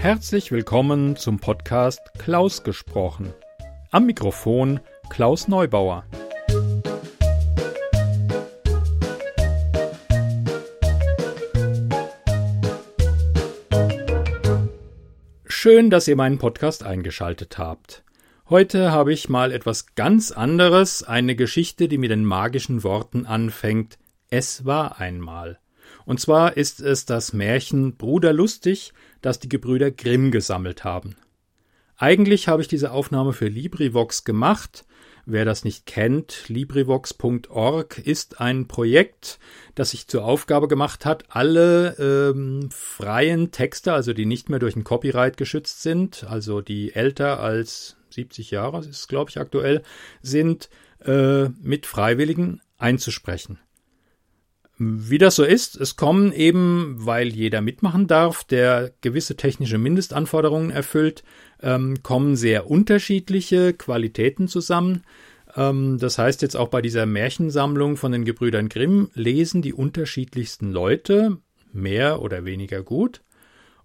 Herzlich willkommen zum Podcast Klaus gesprochen. Am Mikrofon Klaus Neubauer. Schön, dass ihr meinen Podcast eingeschaltet habt. Heute habe ich mal etwas ganz anderes, eine Geschichte, die mit den magischen Worten anfängt. Es war einmal. Und zwar ist es das Märchen Bruder Lustig, das die Gebrüder Grimm gesammelt haben. Eigentlich habe ich diese Aufnahme für LibriVox gemacht. Wer das nicht kennt, LibriVox.org ist ein Projekt, das sich zur Aufgabe gemacht hat, alle ähm, freien Texte, also die nicht mehr durch ein Copyright geschützt sind, also die älter als 70 Jahre, ist glaube ich aktuell, sind, äh, mit Freiwilligen einzusprechen. Wie das so ist, es kommen eben, weil jeder mitmachen darf, der gewisse technische Mindestanforderungen erfüllt, ähm, kommen sehr unterschiedliche Qualitäten zusammen. Ähm, das heißt jetzt auch bei dieser Märchensammlung von den Gebrüdern Grimm lesen die unterschiedlichsten Leute, mehr oder weniger gut.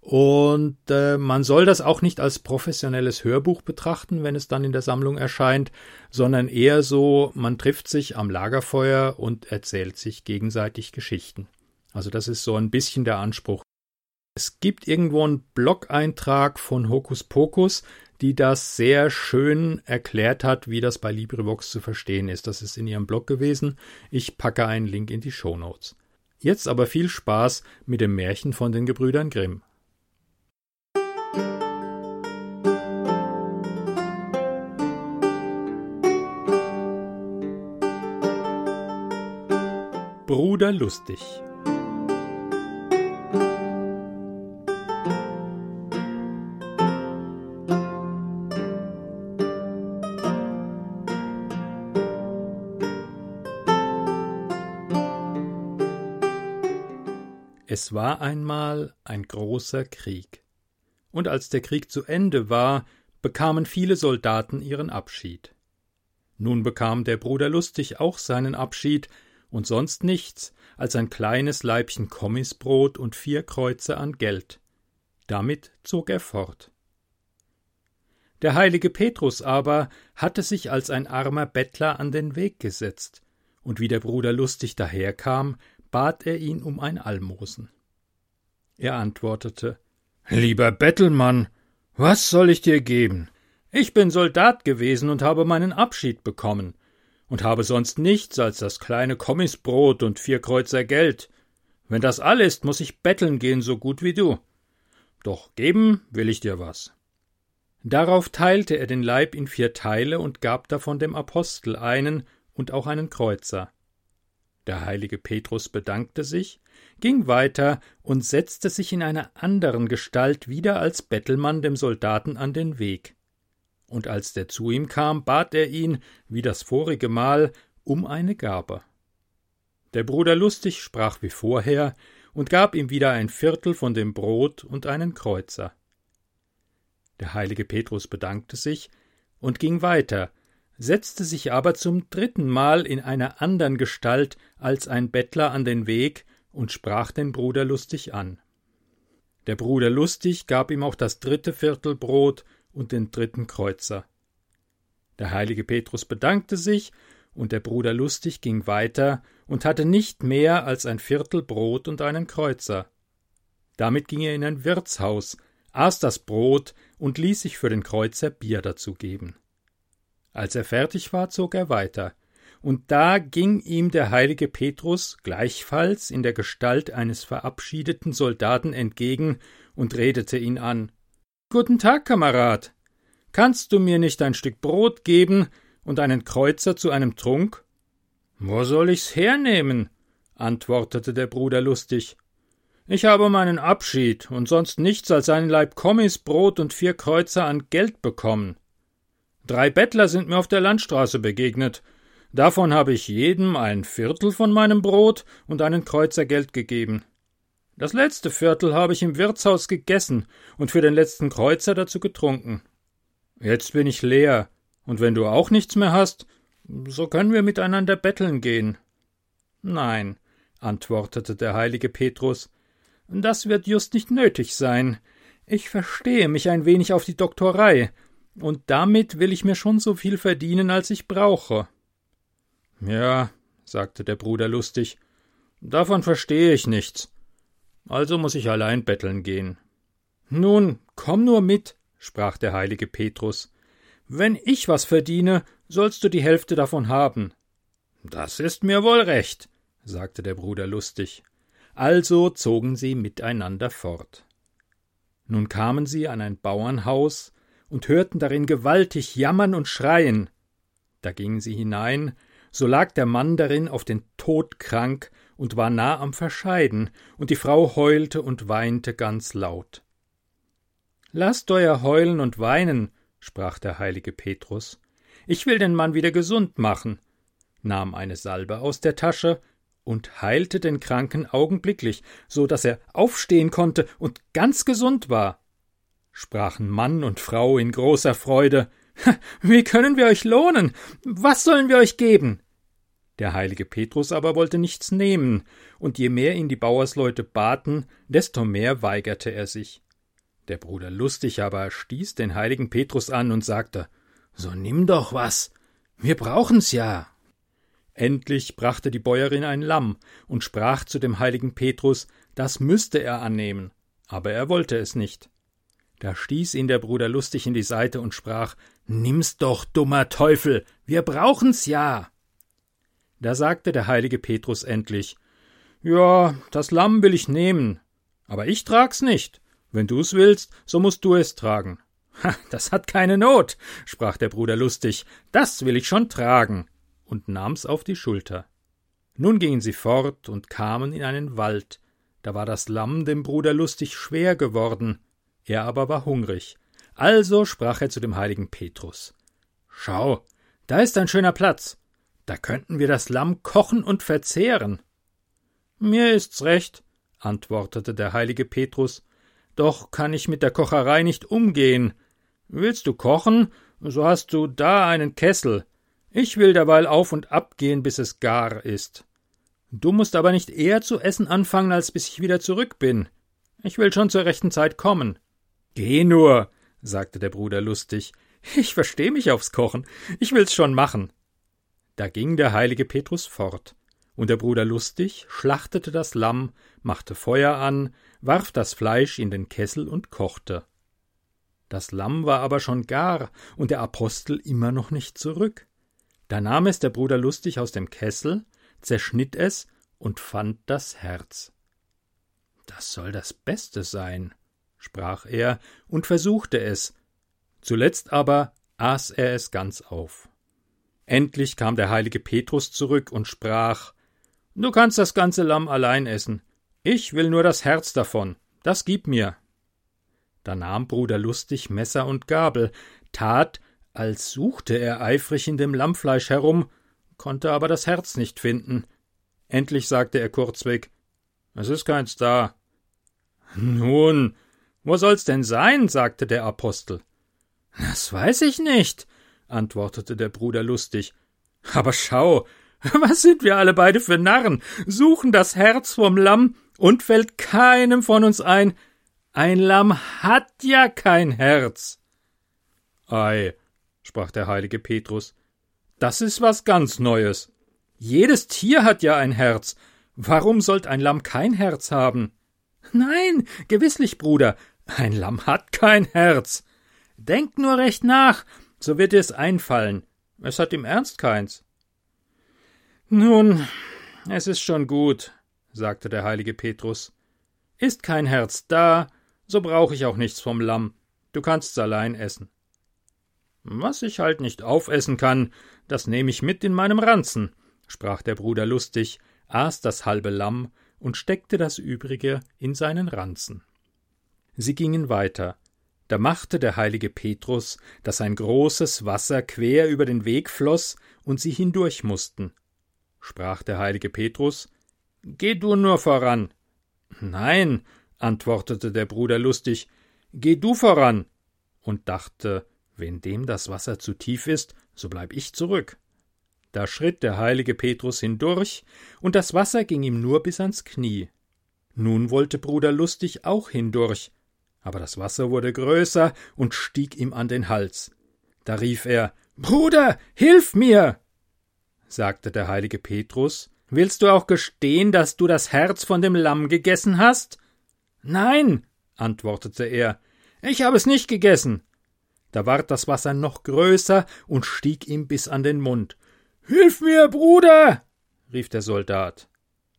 Und äh, man soll das auch nicht als professionelles Hörbuch betrachten, wenn es dann in der Sammlung erscheint, sondern eher so, man trifft sich am Lagerfeuer und erzählt sich gegenseitig Geschichten. Also das ist so ein bisschen der Anspruch. Es gibt irgendwo einen Blog-Eintrag von Hokus Pokus, die das sehr schön erklärt hat, wie das bei LibriVox zu verstehen ist. Das ist in ihrem Blog gewesen. Ich packe einen Link in die Show Notes. Jetzt aber viel Spaß mit dem Märchen von den Gebrüdern Grimm. Bruder lustig. Es war einmal ein großer Krieg. Und als der Krieg zu Ende war, bekamen viele Soldaten ihren Abschied. Nun bekam der Bruder Lustig auch seinen Abschied, und sonst nichts als ein kleines Leibchen Kommisbrot und vier Kreuze an Geld. Damit zog er fort. Der heilige Petrus aber hatte sich als ein armer Bettler an den Weg gesetzt, und wie der Bruder lustig daherkam, bat er ihn um ein Almosen. Er antwortete Lieber Bettelmann, was soll ich dir geben? Ich bin Soldat gewesen und habe meinen Abschied bekommen, und habe sonst nichts als das kleine Kommisbrot und vier Kreuzer Geld. Wenn das all ist, muss ich betteln gehen, so gut wie du. Doch geben will ich dir was. Darauf teilte er den Leib in vier Teile und gab davon dem Apostel einen und auch einen Kreuzer. Der heilige Petrus bedankte sich, ging weiter und setzte sich in einer anderen Gestalt wieder als Bettelmann dem Soldaten an den Weg und als der zu ihm kam, bat er ihn, wie das vorige Mal, um eine Gabe. Der Bruder Lustig sprach wie vorher und gab ihm wieder ein Viertel von dem Brot und einen Kreuzer. Der heilige Petrus bedankte sich und ging weiter, setzte sich aber zum dritten Mal in einer andern Gestalt als ein Bettler an den Weg und sprach den Bruder Lustig an. Der Bruder Lustig gab ihm auch das dritte Viertel Brot und den dritten Kreuzer. Der heilige Petrus bedankte sich, und der Bruder Lustig ging weiter und hatte nicht mehr als ein Viertel Brot und einen Kreuzer. Damit ging er in ein Wirtshaus, aß das Brot und ließ sich für den Kreuzer Bier dazu geben. Als er fertig war, zog er weiter, und da ging ihm der heilige Petrus gleichfalls in der Gestalt eines verabschiedeten Soldaten entgegen und redete ihn an. Guten Tag, Kamerad. Kannst du mir nicht ein Stück Brot geben und einen Kreuzer zu einem Trunk? Wo soll ich's hernehmen? antwortete der Bruder lustig. Ich habe meinen Abschied und sonst nichts als einen Leib Kommis, Brot und vier Kreuzer an Geld bekommen. Drei Bettler sind mir auf der Landstraße begegnet. Davon habe ich jedem ein Viertel von meinem Brot und einen Kreuzer Geld gegeben. Das letzte Viertel habe ich im Wirtshaus gegessen und für den letzten Kreuzer dazu getrunken. Jetzt bin ich leer, und wenn du auch nichts mehr hast, so können wir miteinander betteln gehen. Nein, antwortete der heilige Petrus, das wird just nicht nötig sein. Ich verstehe mich ein wenig auf die Doktorei, und damit will ich mir schon so viel verdienen, als ich brauche. Ja, sagte der Bruder lustig, davon verstehe ich nichts. Also muss ich allein betteln gehen. Nun, komm nur mit, sprach der heilige Petrus. Wenn ich was verdiene, sollst du die Hälfte davon haben. Das ist mir wohl recht, sagte der Bruder lustig. Also zogen sie miteinander fort. Nun kamen sie an ein Bauernhaus und hörten darin gewaltig jammern und schreien. Da gingen sie hinein, so lag der Mann darin auf den Tod krank und war nah am Verscheiden, und die Frau heulte und weinte ganz laut. Lasst euer Heulen und Weinen, sprach der heilige Petrus. Ich will den Mann wieder gesund machen, nahm eine Salbe aus der Tasche und heilte den Kranken augenblicklich, so dass er aufstehen konnte und ganz gesund war. Sprachen Mann und Frau in großer Freude. Wie können wir euch lohnen? Was sollen wir euch geben? Der heilige Petrus aber wollte nichts nehmen, und je mehr ihn die Bauersleute baten, desto mehr weigerte er sich. Der Bruder Lustig aber stieß den heiligen Petrus an und sagte So nimm doch was. Wir brauchen's ja. Endlich brachte die Bäuerin ein Lamm und sprach zu dem heiligen Petrus, das müsste er annehmen, aber er wollte es nicht. Da stieß ihn der Bruder lustig in die Seite und sprach Nimm's doch, dummer Teufel, wir brauchen's ja. Da sagte der heilige Petrus endlich Ja, das Lamm will ich nehmen, aber ich trag's nicht. Wenn du's willst, so musst du es tragen. Ha, das hat keine Not, sprach der Bruder lustig, das will ich schon tragen, und nahm's auf die Schulter. Nun gingen sie fort und kamen in einen Wald, da war das Lamm dem Bruder lustig schwer geworden, er aber war hungrig. Also sprach er zu dem heiligen Petrus Schau, da ist ein schöner Platz, da könnten wir das Lamm kochen und verzehren. Mir ist's recht, antwortete der heilige Petrus, doch kann ich mit der Kocherei nicht umgehen. Willst du kochen, so hast du da einen Kessel. Ich will derweil auf und ab gehen, bis es gar ist. Du musst aber nicht eher zu essen anfangen, als bis ich wieder zurück bin. Ich will schon zur rechten Zeit kommen. Geh nur, sagte der Bruder lustig. Ich versteh mich aufs Kochen. Ich will's schon machen. Da ging der heilige Petrus fort, und der Bruder Lustig schlachtete das Lamm, machte Feuer an, warf das Fleisch in den Kessel und kochte. Das Lamm war aber schon gar, und der Apostel immer noch nicht zurück. Da nahm es der Bruder Lustig aus dem Kessel, zerschnitt es und fand das Herz. Das soll das Beste sein, sprach er und versuchte es, zuletzt aber aß er es ganz auf. Endlich kam der heilige Petrus zurück und sprach Du kannst das ganze Lamm allein essen. Ich will nur das Herz davon. Das gib mir. Da nahm Bruder Lustig Messer und Gabel, tat, als suchte er eifrig in dem Lammfleisch herum, konnte aber das Herz nicht finden. Endlich sagte er kurzweg Es ist keins da. Nun, wo soll's denn sein? sagte der Apostel. Das weiß ich nicht, antwortete der Bruder lustig. Aber schau, was sind wir alle beide für Narren, suchen das Herz vom Lamm, und fällt keinem von uns ein, ein Lamm hat ja kein Herz. Ei, sprach der heilige Petrus, das ist was ganz Neues. Jedes Tier hat ja ein Herz. Warum sollt ein Lamm kein Herz haben? Nein, gewisslich, Bruder, ein Lamm hat kein Herz. Denk nur recht nach, so wird dir's einfallen. Es hat im Ernst keins. Nun, es ist schon gut, sagte der heilige Petrus. Ist kein Herz da, so brauch ich auch nichts vom Lamm. Du kannst's allein essen. Was ich halt nicht aufessen kann, das nehme ich mit in meinem Ranzen, sprach der Bruder lustig, aß das halbe Lamm und steckte das übrige in seinen Ranzen. Sie gingen weiter, da machte der heilige Petrus, dass ein großes Wasser quer über den Weg floß und sie hindurch mussten. Sprach der heilige Petrus, Geh du nur voran. Nein, antwortete der Bruder lustig, geh du voran, und dachte, wenn dem das Wasser zu tief ist, so bleib ich zurück. Da schritt der heilige Petrus hindurch, und das Wasser ging ihm nur bis ans Knie. Nun wollte Bruder Lustig auch hindurch, Aber das Wasser wurde größer und stieg ihm an den Hals. Da rief er Bruder, hilf mir. sagte der heilige Petrus, willst du auch gestehen, dass du das Herz von dem Lamm gegessen hast? Nein, antwortete er, ich habe es nicht gegessen. Da ward das Wasser noch größer und stieg ihm bis an den Mund. Hilf mir, Bruder. rief der Soldat.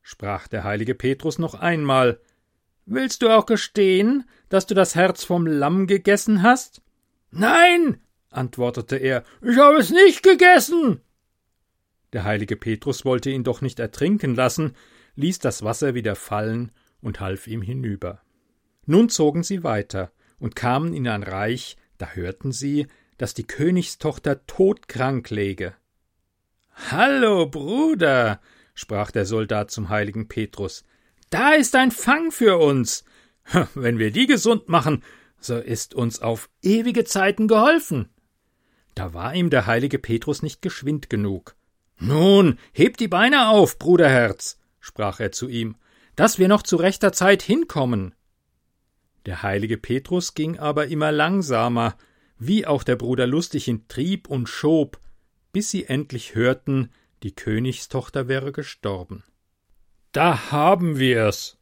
Sprach der heilige Petrus noch einmal. Willst du auch gestehen, dass du das Herz vom Lamm gegessen hast? Nein, antwortete er, ich habe es nicht gegessen. Der heilige Petrus wollte ihn doch nicht ertrinken lassen, ließ das Wasser wieder fallen und half ihm hinüber. Nun zogen sie weiter und kamen in ein Reich, da hörten sie, dass die Königstochter todkrank läge. Hallo, Bruder, sprach der Soldat zum heiligen Petrus, da ist ein Fang für uns. Wenn wir die gesund machen, so ist uns auf ewige Zeiten geholfen. Da war ihm der heilige Petrus nicht geschwind genug. Nun, heb die Beine auf, Bruderherz, sprach er zu ihm, dass wir noch zu rechter Zeit hinkommen. Der heilige Petrus ging aber immer langsamer, wie auch der Bruder lustig in Trieb und schob, bis sie endlich hörten, die Königstochter wäre gestorben. Da haben wir's,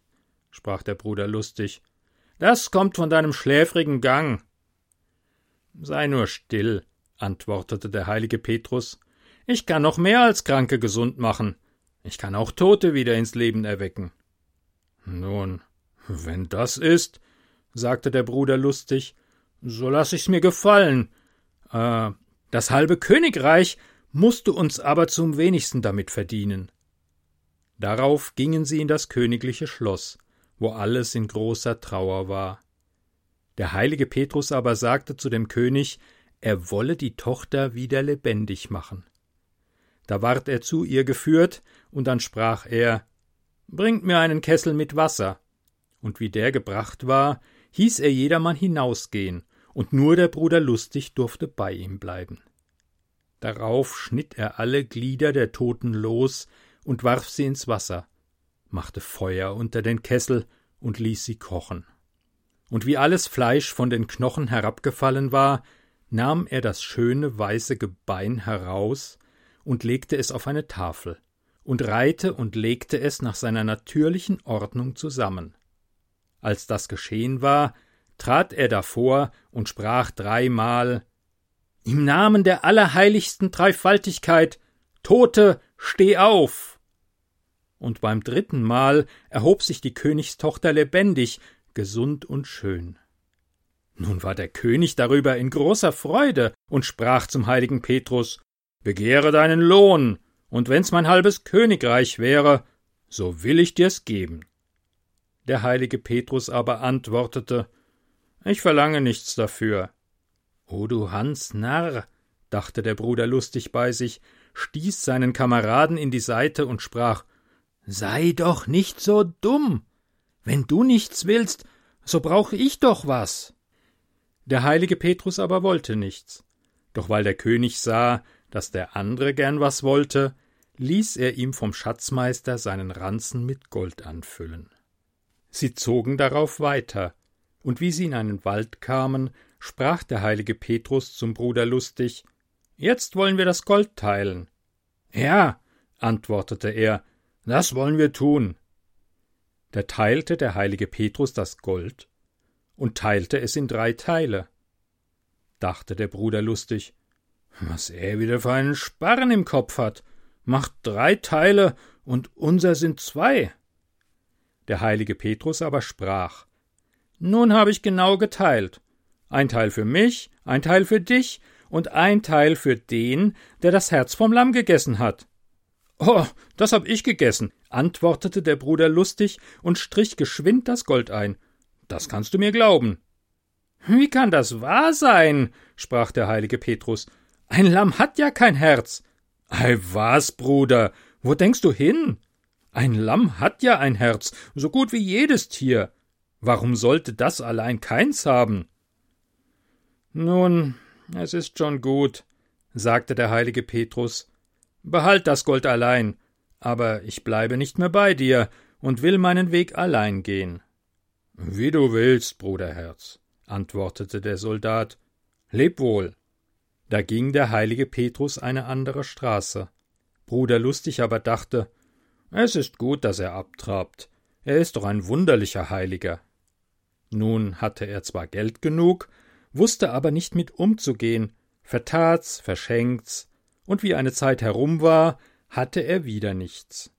sprach der Bruder lustig. Das kommt von deinem schläfrigen Gang. Sei nur still, antwortete der heilige Petrus, ich kann noch mehr als Kranke gesund machen, ich kann auch Tote wieder ins Leben erwecken. Nun, wenn das ist, sagte der Bruder lustig, so lass ich's mir gefallen. Äh, das halbe Königreich musst du uns aber zum wenigsten damit verdienen. Darauf gingen sie in das königliche Schloss, wo alles in großer Trauer war. Der heilige Petrus aber sagte zu dem König, er wolle die Tochter wieder lebendig machen. Da ward er zu ihr geführt, und dann sprach er Bringt mir einen Kessel mit Wasser. Und wie der gebracht war, hieß er jedermann hinausgehen, und nur der Bruder Lustig durfte bei ihm bleiben. Darauf schnitt er alle Glieder der Toten los und warf sie ins Wasser, machte Feuer unter den Kessel und ließ sie kochen. Und wie alles Fleisch von den Knochen herabgefallen war, nahm er das schöne weiße Gebein heraus und legte es auf eine Tafel und reihte und legte es nach seiner natürlichen Ordnung zusammen. Als das geschehen war, trat er davor und sprach dreimal Im Namen der allerheiligsten Dreifaltigkeit, Tote, steh auf! Und beim dritten Mal erhob sich die Königstochter lebendig, gesund und schön. Nun war der König darüber in großer Freude und sprach zum heiligen Petrus Begehre deinen Lohn, und wenn's mein halbes Königreich wäre, so will ich dir's geben. Der heilige Petrus aber antwortete Ich verlange nichts dafür. O du Hans Narr, dachte der Bruder lustig bei sich, stieß seinen Kameraden in die Seite und sprach Sei doch nicht so dumm. Wenn du nichts willst, so brauche ich doch was. Der heilige Petrus aber wollte nichts. Doch weil der König sah, dass der andere gern was wollte, ließ er ihm vom Schatzmeister seinen Ranzen mit Gold anfüllen. Sie zogen darauf weiter, und wie sie in einen Wald kamen, sprach der heilige Petrus zum Bruder lustig Jetzt wollen wir das Gold teilen. Ja, antwortete er, das wollen wir tun. Da teilte der heilige Petrus das Gold und teilte es in drei Teile. Dachte der Bruder lustig, was er wieder für einen Sparren im Kopf hat, macht drei Teile und unser sind zwei. Der heilige Petrus aber sprach, Nun habe ich genau geteilt. Ein Teil für mich, ein Teil für dich und ein Teil für den, der das Herz vom Lamm gegessen hat. Oh, das hab ich gegessen, antwortete der Bruder lustig und strich geschwind das Gold ein. Das kannst du mir glauben. Wie kann das wahr sein? sprach der heilige Petrus. Ein Lamm hat ja kein Herz. Ei was, Bruder, wo denkst du hin? Ein Lamm hat ja ein Herz, so gut wie jedes Tier. Warum sollte das allein keins haben? Nun, es ist schon gut, sagte der heilige Petrus. Behalt das Gold allein, aber ich bleibe nicht mehr bei dir und will meinen Weg allein gehen. Wie du willst, Bruderherz, antwortete der Soldat. Leb wohl. Da ging der heilige Petrus eine andere Straße. Bruder Lustig aber dachte, es ist gut, dass er abtrabt. Er ist doch ein wunderlicher Heiliger. Nun hatte er zwar Geld genug, wusste aber nicht mit umzugehen, vertat's, verschenkt's, und wie eine Zeit herum war, hatte er wieder nichts.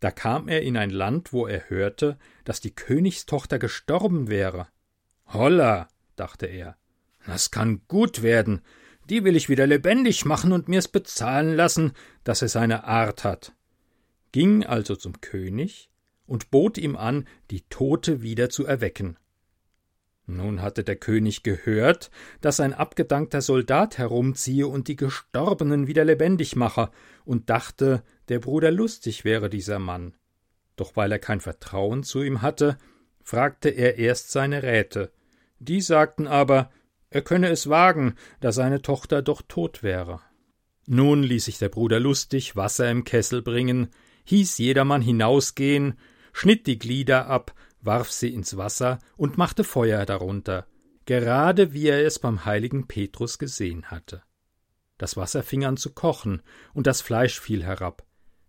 Da kam er in ein Land, wo er hörte, dass die Königstochter gestorben wäre. Holla, dachte er, das kann gut werden, die will ich wieder lebendig machen und mir's bezahlen lassen, dass es seine Art hat. Ging also zum König und bot ihm an, die Tote wieder zu erwecken. Nun hatte der König gehört, dass ein abgedankter Soldat herumziehe und die Gestorbenen wieder lebendig mache, und dachte, der Bruder lustig wäre dieser Mann. Doch weil er kein Vertrauen zu ihm hatte, fragte er erst seine Räte. Die sagten aber, er könne es wagen, da seine Tochter doch tot wäre. Nun ließ sich der Bruder lustig Wasser im Kessel bringen, hieß jedermann hinausgehen, schnitt die Glieder ab warf sie ins Wasser und machte Feuer darunter, gerade wie er es beim heiligen Petrus gesehen hatte. Das Wasser fing an zu kochen, und das Fleisch fiel herab.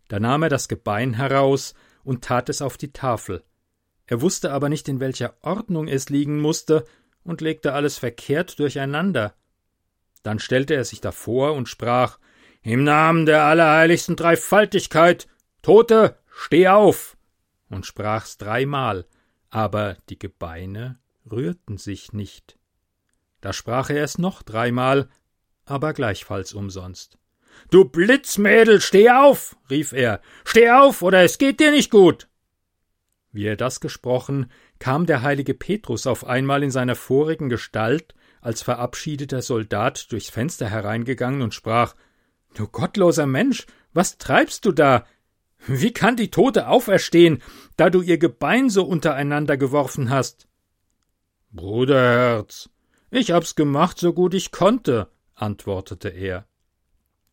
Da nahm er das Gebein heraus und tat es auf die Tafel. Er wusste aber nicht, in welcher Ordnung es liegen musste, und legte alles verkehrt durcheinander. Dann stellte er sich davor und sprach Im Namen der allerheiligsten Dreifaltigkeit, Tote, steh auf! und sprach's dreimal, aber die Gebeine rührten sich nicht. Da sprach er es noch dreimal, aber gleichfalls umsonst. Du Blitzmädel, steh auf! rief er. Steh auf, oder es geht dir nicht gut! Wie er das gesprochen, kam der heilige Petrus auf einmal in seiner vorigen Gestalt als verabschiedeter Soldat durchs Fenster hereingegangen und sprach Du gottloser Mensch, was treibst du da? Wie kann die Tote auferstehen, da du ihr Gebein so untereinander geworfen hast? Bruderherz, ich hab's gemacht, so gut ich konnte, antwortete er.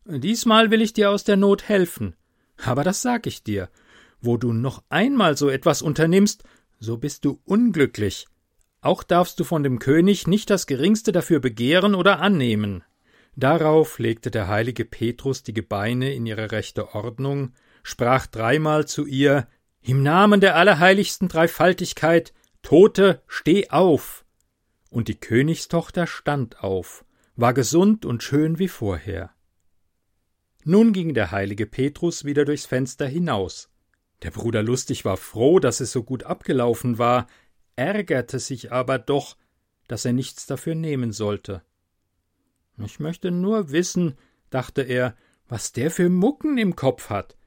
Diesmal will ich dir aus der Not helfen. Aber das sag ich dir. Wo du noch einmal so etwas unternimmst, so bist du unglücklich. Auch darfst du von dem König nicht das geringste dafür begehren oder annehmen. Darauf legte der heilige Petrus die Gebeine in ihre rechte Ordnung, sprach dreimal zu ihr Im Namen der allerheiligsten Dreifaltigkeit, Tote, steh auf. Und die Königstochter stand auf, war gesund und schön wie vorher. Nun ging der heilige Petrus wieder durchs Fenster hinaus. Der Bruder Lustig war froh, dass es so gut abgelaufen war, ärgerte sich aber doch, dass er nichts dafür nehmen sollte. Ich möchte nur wissen, dachte er, was der für Mucken im Kopf hat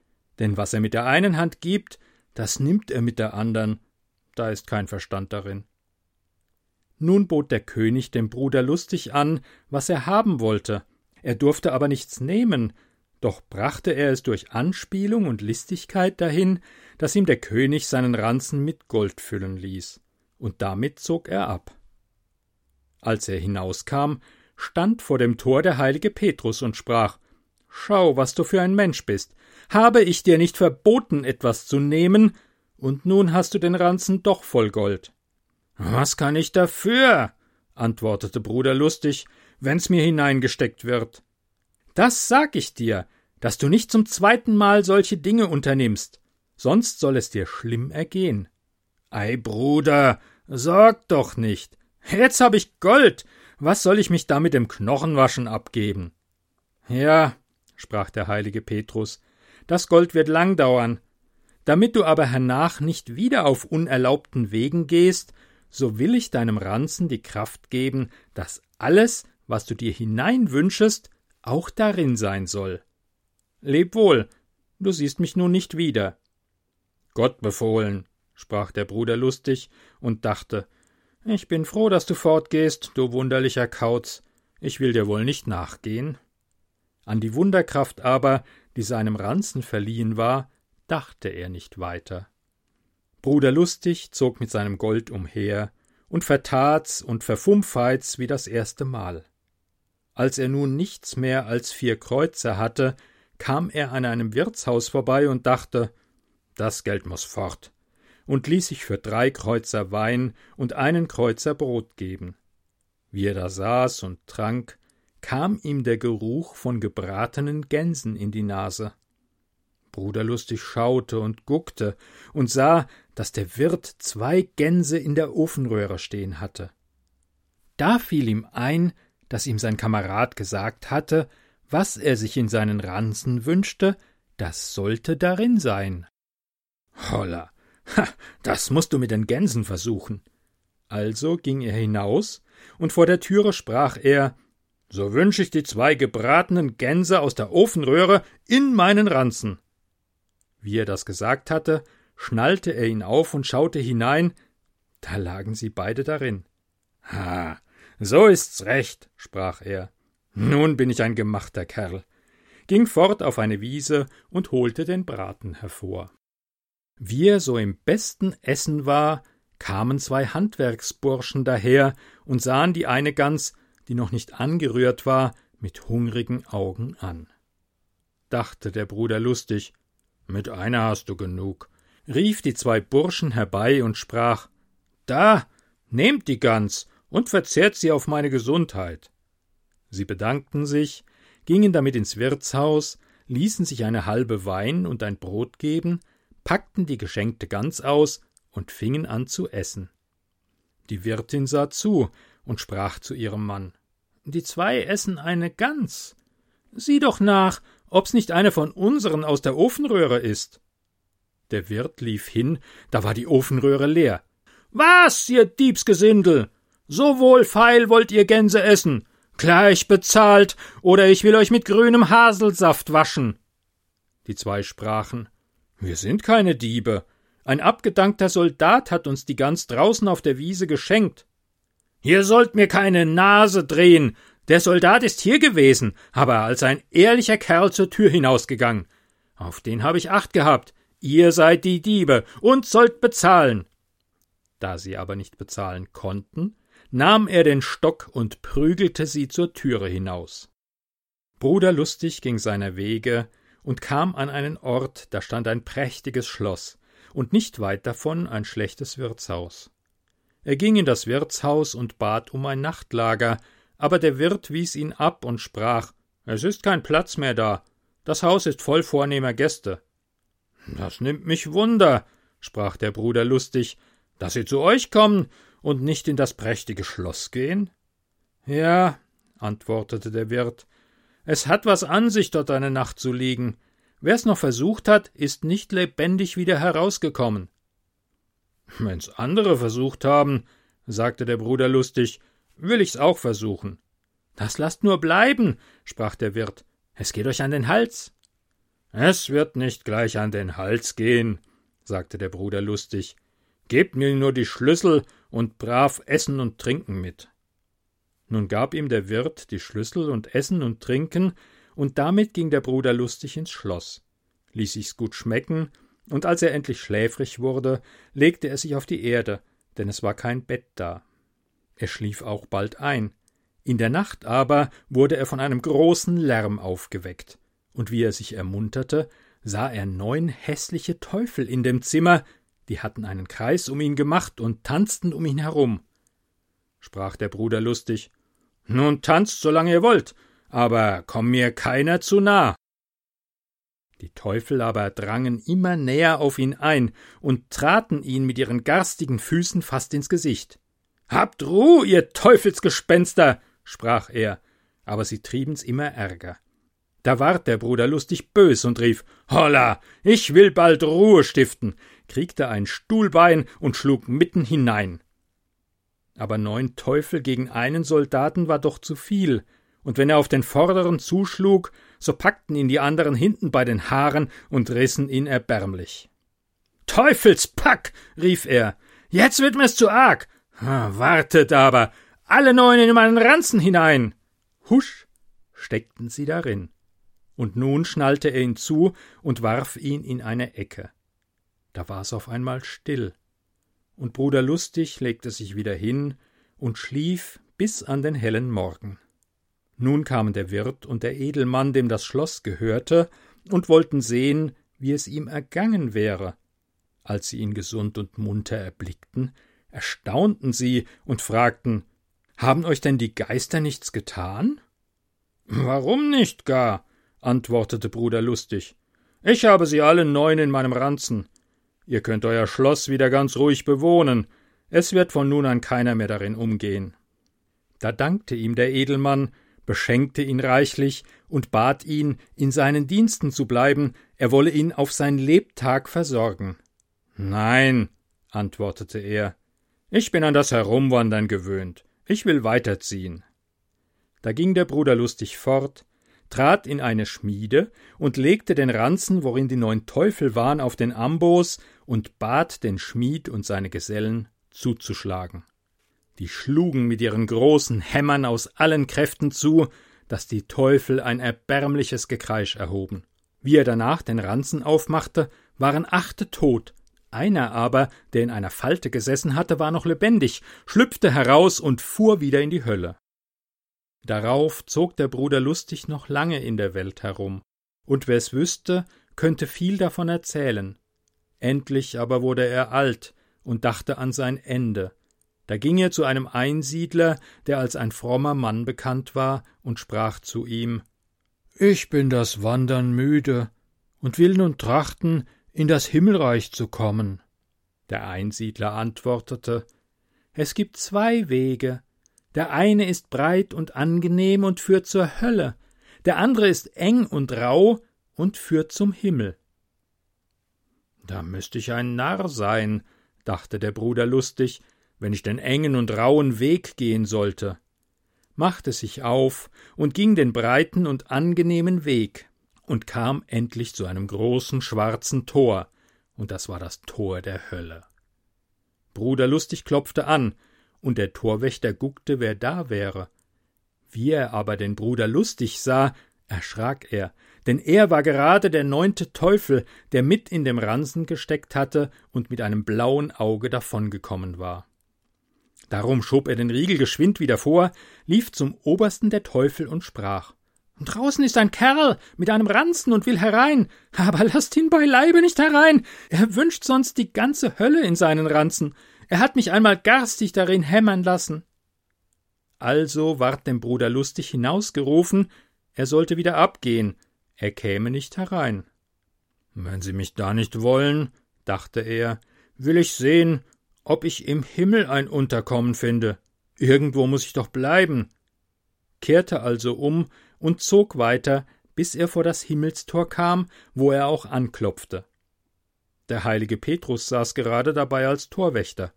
denn was er mit der einen Hand gibt, das nimmt er mit der andern, da ist kein Verstand darin. Nun bot der König dem Bruder lustig an, was er haben wollte, er durfte aber nichts nehmen, doch brachte er es durch Anspielung und Listigkeit dahin, dass ihm der König seinen Ranzen mit Gold füllen ließ, und damit zog er ab. Als er hinauskam, stand vor dem Tor der heilige Petrus und sprach Schau, was du für ein Mensch bist, habe ich dir nicht verboten, etwas zu nehmen, und nun hast du den Ranzen doch voll Gold. Was kann ich dafür? antwortete Bruder lustig, wenn's mir hineingesteckt wird. Das sag ich dir, dass du nicht zum zweiten Mal solche Dinge unternimmst, sonst soll es dir schlimm ergehen. Ei, Bruder, sorg doch nicht. Jetzt hab ich Gold. Was soll ich mich da mit dem Knochenwaschen abgeben? Ja, sprach der heilige Petrus, das Gold wird lang dauern. Damit du aber hernach nicht wieder auf unerlaubten Wegen gehst, so will ich deinem Ranzen die Kraft geben, dass alles, was du dir hineinwünschest, auch darin sein soll. Leb wohl, du siehst mich nun nicht wieder. Gott befohlen, sprach der Bruder lustig und dachte, ich bin froh, dass du fortgehst, du wunderlicher Kauz, ich will dir wohl nicht nachgehen. An die Wunderkraft aber, die seinem Ranzen verliehen war, dachte er nicht weiter. Bruder Lustig zog mit seinem Gold umher und vertat's und verfumpfeit's wie das erste Mal. Als er nun nichts mehr als vier Kreuzer hatte, kam er an einem Wirtshaus vorbei und dachte, das Geld muss fort. und ließ sich für drei Kreuzer Wein und einen Kreuzer Brot geben. Wie er da saß und trank, kam ihm der Geruch von gebratenen Gänsen in die Nase. Bruder Lustig schaute und guckte und sah, dass der Wirt zwei Gänse in der Ofenröhre stehen hatte. Da fiel ihm ein, dass ihm sein Kamerad gesagt hatte, was er sich in seinen Ranzen wünschte, das sollte darin sein. Holla, ha, das musst du mit den Gänsen versuchen. Also ging er hinaus, und vor der Türe sprach er So wünsch ich die zwei gebratenen Gänse aus der Ofenröhre in meinen Ranzen. Wie er das gesagt hatte, schnallte er ihn auf und schaute hinein, da lagen sie beide darin. Ha, so ist's recht, sprach er. Nun bin ich ein gemachter Kerl, ging fort auf eine Wiese und holte den Braten hervor. Wie er so im besten Essen war, kamen zwei Handwerksburschen daher und sahen die eine Gans, die noch nicht angerührt war, mit hungrigen Augen an. Dachte der Bruder lustig, mit einer hast du genug, rief die zwei Burschen herbei und sprach Da, nehmt die Gans und verzehrt sie auf meine Gesundheit. Sie bedankten sich, gingen damit ins Wirtshaus, ließen sich eine halbe Wein und ein Brot geben, packten die geschenkte Gans aus und fingen an zu essen. Die Wirtin sah zu und sprach zu ihrem Mann Die zwei essen eine Gans. Sieh doch nach, ob's nicht eine von unseren aus der Ofenröhre ist. Der Wirt lief hin, da war die Ofenröhre leer. Was, ihr Diebsgesindel! So wohlfeil wollt ihr Gänse essen! Gleich bezahlt, oder ich will euch mit grünem Haselsaft waschen. Die zwei sprachen Wir sind keine Diebe. Ein abgedankter Soldat hat uns die Gans draußen auf der Wiese geschenkt. Ihr sollt mir keine Nase drehen, der Soldat ist hier gewesen, aber als ein ehrlicher Kerl zur Tür hinausgegangen. Auf den habe ich Acht gehabt. Ihr seid die Diebe und sollt bezahlen. Da sie aber nicht bezahlen konnten, nahm er den Stock und prügelte sie zur Türe hinaus. Bruder Lustig ging seiner Wege und kam an einen Ort, da stand ein prächtiges Schloss und nicht weit davon ein schlechtes Wirtshaus. Er ging in das Wirtshaus und bat um ein Nachtlager, aber der Wirt wies ihn ab und sprach Es ist kein Platz mehr da. Das Haus ist voll vornehmer Gäste. Das nimmt mich Wunder, sprach der Bruder lustig, dass sie zu euch kommen und nicht in das prächtige Schloss gehen. Ja, antwortete der Wirt, es hat was an sich, dort eine Nacht zu liegen. Wer's noch versucht hat, ist nicht lebendig wieder herausgekommen. Wenn's andere versucht haben, sagte der Bruder lustig, will ich's auch versuchen. Das lasst nur bleiben, sprach der Wirt. Es geht euch an den Hals. Es wird nicht gleich an den Hals gehen, sagte der Bruder lustig. Gebt mir nur die Schlüssel und brav Essen und Trinken mit. Nun gab ihm der Wirt die Schlüssel und Essen und Trinken, und damit ging der Bruder lustig ins Schloss, ließ sich's gut schmecken, und als er endlich schläfrig wurde, legte er sich auf die Erde, denn es war kein Bett da. Er schlief auch bald ein. In der Nacht aber wurde er von einem großen Lärm aufgeweckt, und wie er sich ermunterte, sah er neun hässliche Teufel in dem Zimmer, die hatten einen Kreis um ihn gemacht und tanzten um ihn herum. Sprach der Bruder lustig Nun tanzt, solange ihr wollt, aber komm mir keiner zu nah. Die Teufel aber drangen immer näher auf ihn ein und traten ihn mit ihren garstigen Füßen fast ins Gesicht. Habt Ruh, ihr Teufelsgespenster, sprach er, aber sie trieben's immer ärger. Da ward der Bruder lustig bös und rief Holla, ich will bald Ruhe stiften, kriegte ein Stuhlbein und schlug mitten hinein. Aber neun Teufel gegen einen Soldaten war doch zu viel, und wenn er auf den vorderen zuschlug, so packten ihn die anderen hinten bei den Haaren und rissen ihn erbärmlich. Teufelspack, rief er, jetzt wird mir's zu arg, Wartet aber! Alle neun in meinen Ranzen hinein! Husch! steckten sie darin. Und nun schnallte er ihn zu und warf ihn in eine Ecke. Da war's auf einmal still. Und Bruder Lustig legte sich wieder hin und schlief bis an den hellen Morgen. Nun kamen der Wirt und der Edelmann, dem das Schloss gehörte, und wollten sehen, wie es ihm ergangen wäre. Als sie ihn gesund und munter erblickten, erstaunten sie und fragten Haben euch denn die Geister nichts getan? Warum nicht gar? antwortete Bruder Lustig. Ich habe sie alle neun in meinem Ranzen. Ihr könnt euer Schloss wieder ganz ruhig bewohnen. Es wird von nun an keiner mehr darin umgehen. Da dankte ihm der Edelmann, beschenkte ihn reichlich und bat ihn, in seinen Diensten zu bleiben, er wolle ihn auf sein Lebtag versorgen. Nein, antwortete er, ich bin an das Herumwandern gewöhnt, ich will weiterziehen. Da ging der Bruder lustig fort, trat in eine Schmiede und legte den Ranzen, worin die neun Teufel waren, auf den Amboß und bat den Schmied und seine Gesellen zuzuschlagen. Die schlugen mit ihren großen Hämmern aus allen Kräften zu, dass die Teufel ein erbärmliches Gekreisch erhoben. Wie er danach den Ranzen aufmachte, waren achte tot, einer aber, der in einer Falte gesessen hatte, war noch lebendig, schlüpfte heraus und fuhr wieder in die Hölle. Darauf zog der Bruder lustig noch lange in der Welt herum, und wer's wüsste, könnte viel davon erzählen. Endlich aber wurde er alt und dachte an sein Ende. Da ging er zu einem Einsiedler, der als ein frommer Mann bekannt war, und sprach zu ihm Ich bin das Wandern müde und will nun trachten, in das Himmelreich zu kommen. Der Einsiedler antwortete Es gibt zwei Wege, der eine ist breit und angenehm und führt zur Hölle, der andere ist eng und rau und führt zum Himmel. Da müsste ich ein Narr sein, dachte der Bruder lustig, wenn ich den engen und rauen Weg gehen sollte, machte sich auf und ging den breiten und angenehmen Weg und kam endlich zu einem großen schwarzen Tor, und das war das Tor der Hölle. Bruder Lustig klopfte an, und der Torwächter guckte, wer da wäre. Wie er aber den Bruder Lustig sah, erschrak er, denn er war gerade der neunte Teufel, der mit in dem Ransen gesteckt hatte und mit einem blauen Auge davongekommen war. Darum schob er den Riegel geschwind wieder vor, lief zum obersten der Teufel und sprach Draußen ist ein Kerl mit einem Ranzen und will herein, aber lasst ihn beileibe nicht herein. Er wünscht sonst die ganze Hölle in seinen Ranzen. Er hat mich einmal garstig darin hämmern lassen. Also ward dem Bruder lustig hinausgerufen, er sollte wieder abgehen, er käme nicht herein. Wenn Sie mich da nicht wollen, dachte er, will ich sehen, ob ich im Himmel ein Unterkommen finde. Irgendwo muss ich doch bleiben. Kehrte also um und zog weiter, bis er vor das Himmelstor kam, wo er auch anklopfte. Der heilige Petrus saß gerade dabei als Torwächter.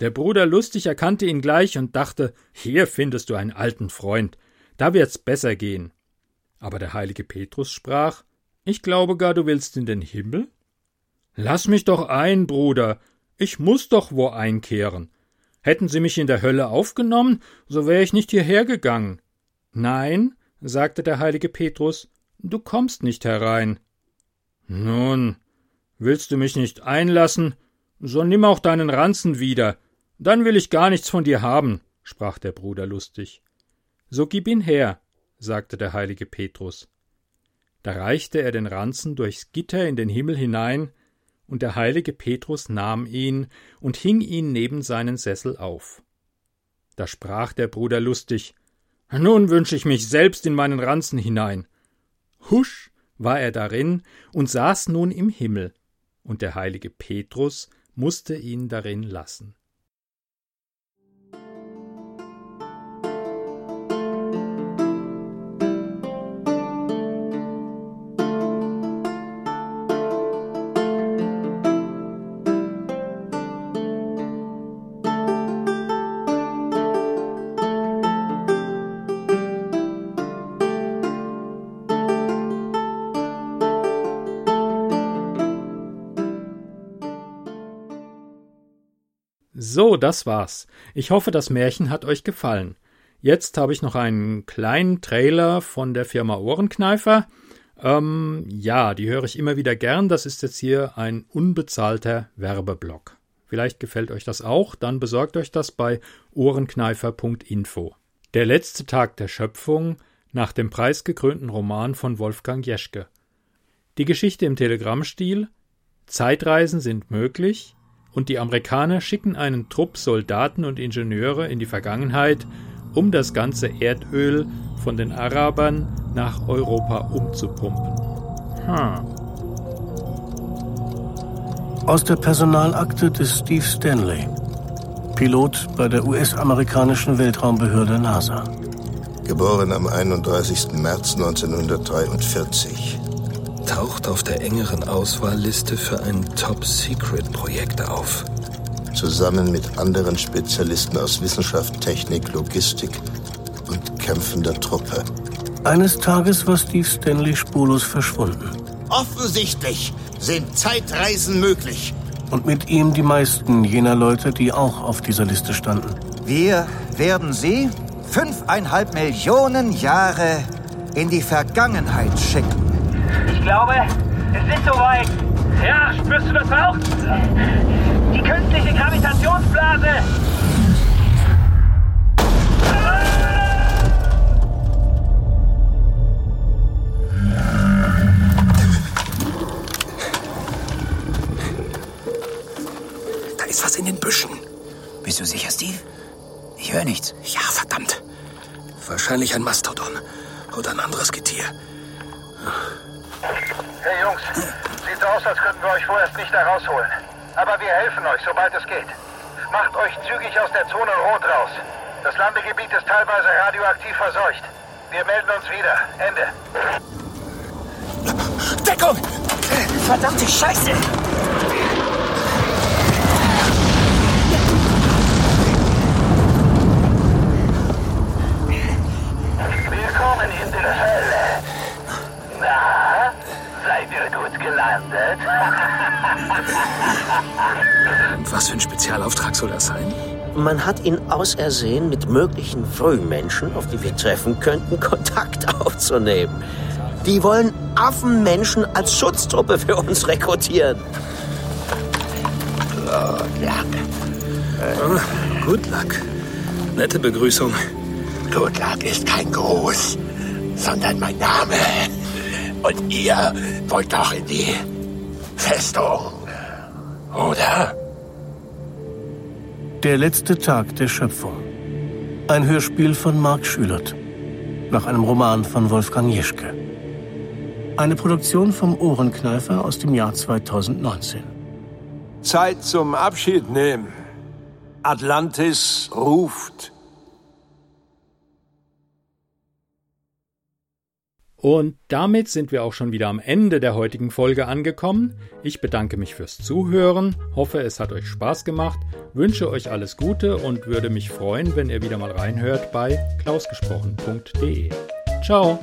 Der Bruder lustig erkannte ihn gleich und dachte, hier findest du einen alten Freund, da wird's besser gehen. Aber der heilige Petrus sprach, ich glaube gar, du willst in den Himmel? Lass mich doch ein, Bruder, ich muss doch wo einkehren. Hätten Sie mich in der Hölle aufgenommen, so wäre ich nicht hierher gegangen. Nein, sagte der heilige Petrus, du kommst nicht herein. Nun, willst du mich nicht einlassen, so nimm auch deinen Ranzen wieder, dann will ich gar nichts von dir haben, sprach der Bruder lustig. So gib ihn her, sagte der heilige Petrus. Da reichte er den Ranzen durchs Gitter in den Himmel hinein, und der heilige Petrus nahm ihn und hing ihn neben seinen Sessel auf. Da sprach der Bruder lustig Nun wünsche ich mich selbst in meinen Ranzen hinein. Husch war er darin und saß nun im Himmel, und der heilige Petrus musste ihn darin lassen. So, das war's. Ich hoffe, das Märchen hat euch gefallen. Jetzt habe ich noch einen kleinen Trailer von der Firma Ohrenkneifer. Ähm, ja, die höre ich immer wieder gern. Das ist jetzt hier ein unbezahlter Werbeblock. Vielleicht gefällt euch das auch, dann besorgt euch das bei ohrenkneifer.info. Der letzte Tag der Schöpfung nach dem preisgekrönten Roman von Wolfgang Jeschke. Die Geschichte im Telegrammstil Zeitreisen sind möglich und die Amerikaner schicken einen Trupp Soldaten und Ingenieure in die Vergangenheit, um das ganze Erdöl von den Arabern nach Europa umzupumpen. Hm. Aus der Personalakte des Steve Stanley, Pilot bei der US-amerikanischen Weltraumbehörde NASA. Geboren am 31. März 1943. Taucht auf der engeren Auswahlliste für ein Top-Secret-Projekt auf. Zusammen mit anderen Spezialisten aus Wissenschaft, Technik, Logistik und kämpfender Truppe. Eines Tages war Steve Stanley spurlos verschwunden. Offensichtlich sind Zeitreisen möglich. Und mit ihm die meisten jener Leute, die auch auf dieser Liste standen. Wir werden sie fünfeinhalb Millionen Jahre in die Vergangenheit schicken. Ich glaube, es ist soweit. Ja, spürst du das auch? Die künstliche Gravitationsblase. Da ist was in den Büschen. Bist du sicher, Steve? Ich höre nichts. Ja, verdammt. Wahrscheinlich ein Mastodon. Oder ein anderes Getier. Hey Jungs, sieht so aus, als könnten wir euch vorerst nicht da rausholen. Aber wir helfen euch, sobald es geht. Macht euch zügig aus der Zone Rot raus. Das Landegebiet ist teilweise radioaktiv verseucht. Wir melden uns wieder. Ende. Deckung! Verdammte Scheiße! Gelandet? Und was für ein Spezialauftrag soll das sein? Man hat ihn ausersehen, mit möglichen Frühmenschen, auf die wir treffen könnten, Kontakt aufzunehmen. Die wollen Affenmenschen als Schutztruppe für uns rekrutieren. Oh, Good luck. Nette Begrüßung. Good Luck ist kein Gruß, sondern mein Name. Und ihr wollt doch in die Festung, oder? Der letzte Tag der Schöpfung. Ein Hörspiel von Marc Schülert. Nach einem Roman von Wolfgang Jeschke. Eine Produktion vom Ohrenkneifer aus dem Jahr 2019. Zeit zum Abschied nehmen. Atlantis ruft. Und damit sind wir auch schon wieder am Ende der heutigen Folge angekommen. Ich bedanke mich fürs Zuhören, hoffe es hat euch Spaß gemacht, wünsche euch alles Gute und würde mich freuen, wenn ihr wieder mal reinhört bei klausgesprochen.de. Ciao!